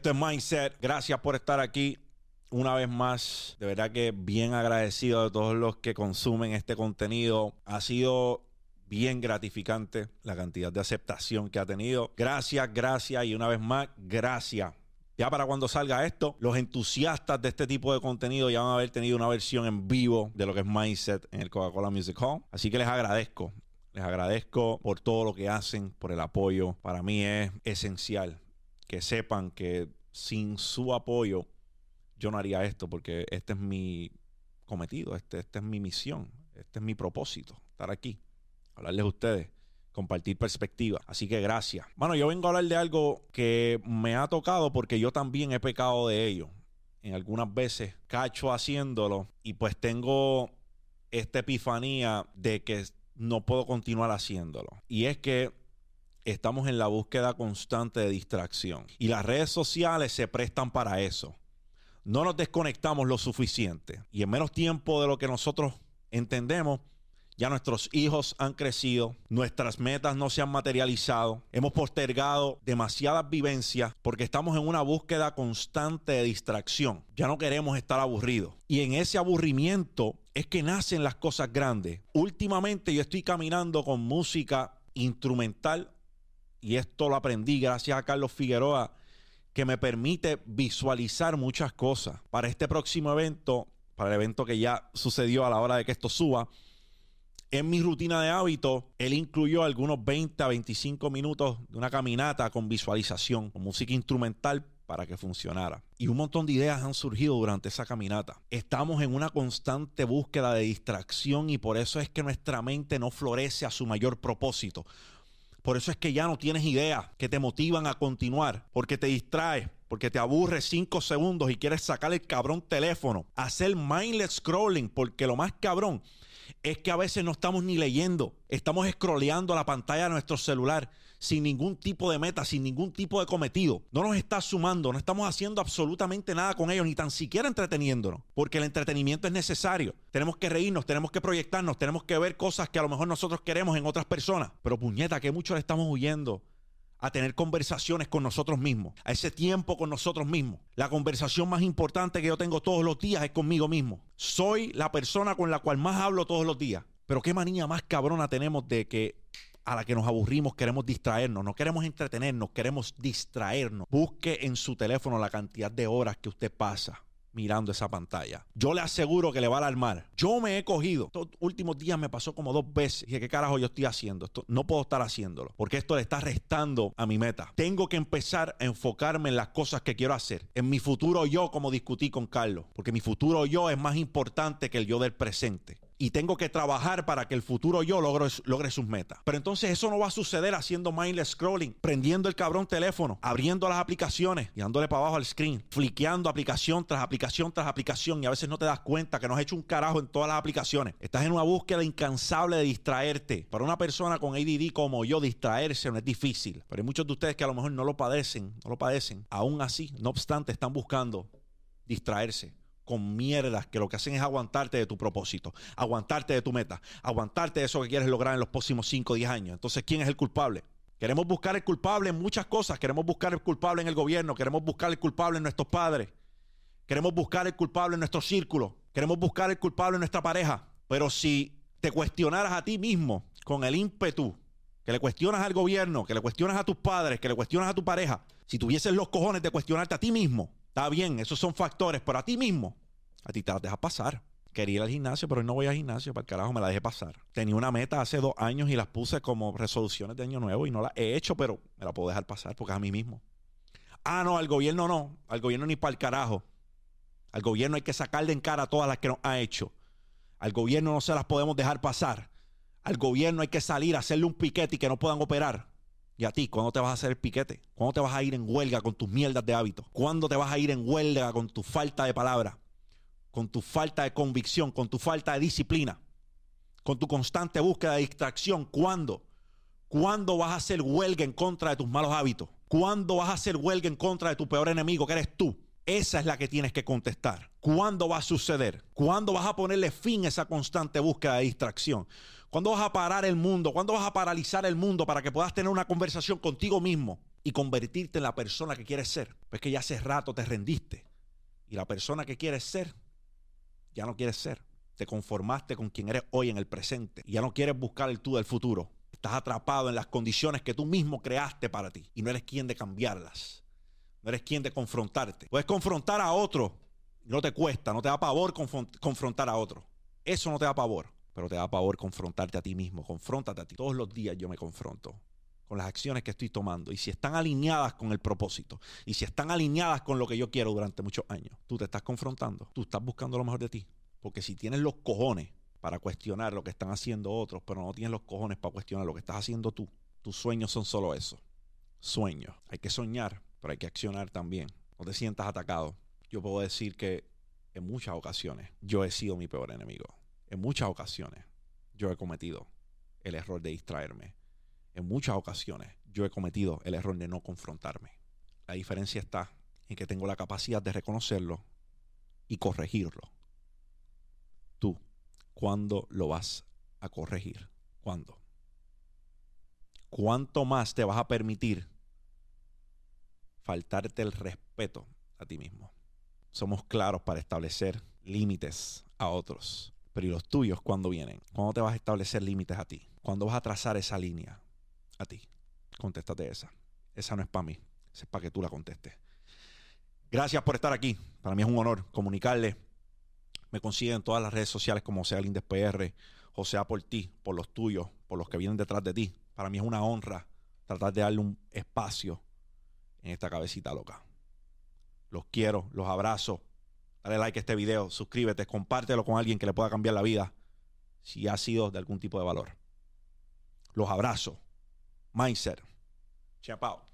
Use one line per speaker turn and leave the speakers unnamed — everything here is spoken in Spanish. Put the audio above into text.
Esto es Mindset. Gracias por estar aquí una vez más. De verdad que bien agradecido de todos los que consumen este contenido. Ha sido bien gratificante la cantidad de aceptación que ha tenido. Gracias, gracias y una vez más, gracias. Ya para cuando salga esto, los entusiastas de este tipo de contenido ya van a haber tenido una versión en vivo de lo que es Mindset en el Coca-Cola Music Hall. Así que les agradezco. Les agradezco por todo lo que hacen, por el apoyo. Para mí es esencial que sepan que sin su apoyo yo no haría esto porque este es mi cometido, este, este es mi misión, este es mi propósito, estar aquí, hablarles a ustedes, compartir perspectiva. Así que gracias. Bueno, yo vengo a hablar de algo que me ha tocado porque yo también he pecado de ello. En algunas veces cacho haciéndolo y pues tengo esta epifanía de que no puedo continuar haciéndolo. Y es que estamos en la búsqueda constante de distracción. Y las redes sociales se prestan para eso. No nos desconectamos lo suficiente. Y en menos tiempo de lo que nosotros entendemos, ya nuestros hijos han crecido, nuestras metas no se han materializado, hemos postergado demasiadas vivencias porque estamos en una búsqueda constante de distracción. Ya no queremos estar aburridos. Y en ese aburrimiento es que nacen las cosas grandes. Últimamente yo estoy caminando con música instrumental y esto lo aprendí gracias a Carlos Figueroa, que me permite visualizar muchas cosas. Para este próximo evento, para el evento que ya sucedió a la hora de que esto suba, en mi rutina de hábito, él incluyó algunos 20 a 25 minutos de una caminata con visualización, con música instrumental para que funcionara. Y un montón de ideas han surgido durante esa caminata. Estamos en una constante búsqueda de distracción y por eso es que nuestra mente no florece a su mayor propósito. Por eso es que ya no tienes ideas que te motivan a continuar, porque te distraes, porque te aburres cinco segundos y quieres sacar el cabrón teléfono, hacer mindless scrolling, porque lo más cabrón es que a veces no estamos ni leyendo, estamos scrolleando la pantalla de nuestro celular sin ningún tipo de meta, sin ningún tipo de cometido. No nos está sumando, no estamos haciendo absolutamente nada con ellos, ni tan siquiera entreteniéndonos, porque el entretenimiento es necesario. Tenemos que reírnos, tenemos que proyectarnos, tenemos que ver cosas que a lo mejor nosotros queremos en otras personas. Pero puñeta, que mucho le estamos huyendo a tener conversaciones con nosotros mismos, a ese tiempo con nosotros mismos. La conversación más importante que yo tengo todos los días es conmigo mismo. Soy la persona con la cual más hablo todos los días. Pero qué manía más cabrona tenemos de que a la que nos aburrimos queremos distraernos, no queremos entretenernos, queremos distraernos. Busque en su teléfono la cantidad de horas que usted pasa mirando esa pantalla. Yo le aseguro que le va a alarmar. Yo me he cogido. Estos últimos días me pasó como dos veces. Dije, ¿qué carajo yo estoy haciendo? Esto no puedo estar haciéndolo. Porque esto le está restando a mi meta. Tengo que empezar a enfocarme en las cosas que quiero hacer. En mi futuro yo, como discutí con Carlos. Porque mi futuro yo es más importante que el yo del presente y tengo que trabajar para que el futuro yo logre, sus metas. Pero entonces eso no va a suceder haciendo mindless scrolling, prendiendo el cabrón teléfono, abriendo las aplicaciones y dándole para abajo al screen, fliqueando aplicación tras aplicación tras aplicación y a veces no te das cuenta que no has hecho un carajo en todas las aplicaciones. Estás en una búsqueda incansable de distraerte. Para una persona con ADD como yo, distraerse no es difícil. Pero hay muchos de ustedes que a lo mejor no lo padecen, no lo padecen. Aún así, no obstante, están buscando distraerse con mierdas que lo que hacen es aguantarte de tu propósito, aguantarte de tu meta, aguantarte de eso que quieres lograr en los próximos 5 o 10 años. Entonces, ¿quién es el culpable? Queremos buscar el culpable en muchas cosas. Queremos buscar el culpable en el gobierno, queremos buscar el culpable en nuestros padres, queremos buscar el culpable en nuestro círculo, queremos buscar el culpable en nuestra pareja. Pero si te cuestionaras a ti mismo con el ímpetu que le cuestionas al gobierno, que le cuestionas a tus padres, que le cuestionas a tu pareja, si tuvieses los cojones de cuestionarte a ti mismo, está bien, esos son factores, pero a ti mismo, a ti te las dejas pasar. Quería ir al gimnasio, pero hoy no voy al gimnasio, para el carajo me la dejé pasar. Tenía una meta hace dos años y las puse como resoluciones de año nuevo y no las he hecho, pero me la puedo dejar pasar porque es a mí mismo. Ah, no, al gobierno no, al gobierno ni para el carajo. Al gobierno hay que sacarle en cara todas las que nos ha hecho. Al gobierno no se las podemos dejar pasar. Al gobierno hay que salir a hacerle un piquete y que no puedan operar. ¿Y a ti? ¿Cuándo te vas a hacer el piquete? ¿Cuándo te vas a ir en huelga con tus mierdas de hábitos? ¿Cuándo te vas a ir en huelga con tu falta de palabra? Con tu falta de convicción, con tu falta de disciplina, con tu constante búsqueda de distracción. ¿Cuándo? ¿Cuándo vas a hacer huelga en contra de tus malos hábitos? ¿Cuándo vas a hacer huelga en contra de tu peor enemigo, que eres tú? Esa es la que tienes que contestar. ¿Cuándo va a suceder? ¿Cuándo vas a ponerle fin a esa constante búsqueda de distracción? ¿Cuándo vas a parar el mundo? ¿Cuándo vas a paralizar el mundo para que puedas tener una conversación contigo mismo? y convertirte en la persona que quieres ser. Pues que ya hace rato te rendiste. Y la persona que quieres ser, ya no quieres ser. Te conformaste con quien eres hoy en el presente. Ya no quieres buscar el tú del futuro. Estás atrapado en las condiciones que tú mismo creaste para ti. Y no eres quien de cambiarlas. No eres quien de confrontarte. Puedes confrontar a otro. No te cuesta, no te da pavor confrontar a otro. Eso no te da pavor. Pero te da pavor confrontarte a ti mismo. Confróntate a ti. Todos los días yo me confronto con las acciones que estoy tomando y si están alineadas con el propósito y si están alineadas con lo que yo quiero durante muchos años, tú te estás confrontando, tú estás buscando lo mejor de ti. Porque si tienes los cojones para cuestionar lo que están haciendo otros, pero no tienes los cojones para cuestionar lo que estás haciendo tú, tus sueños son solo eso, sueños. Hay que soñar, pero hay que accionar también. No te sientas atacado. Yo puedo decir que en muchas ocasiones yo he sido mi peor enemigo. En muchas ocasiones yo he cometido el error de distraerme en muchas ocasiones yo he cometido el error de no confrontarme. La diferencia está en que tengo la capacidad de reconocerlo y corregirlo. Tú, ¿cuándo lo vas a corregir? ¿Cuándo? ¿Cuánto más te vas a permitir faltarte el respeto a ti mismo? Somos claros para establecer límites a otros. Pero ¿y los tuyos cuándo vienen? ¿Cuándo te vas a establecer límites a ti? ¿Cuándo vas a trazar esa línea? A ti. Contéstate esa. Esa no es para mí. Esa es para que tú la contestes. Gracias por estar aquí. Para mí es un honor comunicarle. Me consiguen en todas las redes sociales como sea Lindes PR, o sea por ti, por los tuyos, por los que vienen detrás de ti. Para mí es una honra tratar de darle un espacio en esta cabecita loca. Los quiero, los abrazo. Dale like a este video, suscríbete, compártelo con alguien que le pueda cambiar la vida si ha sido de algún tipo de valor. Los abrazo mindset. Chapao.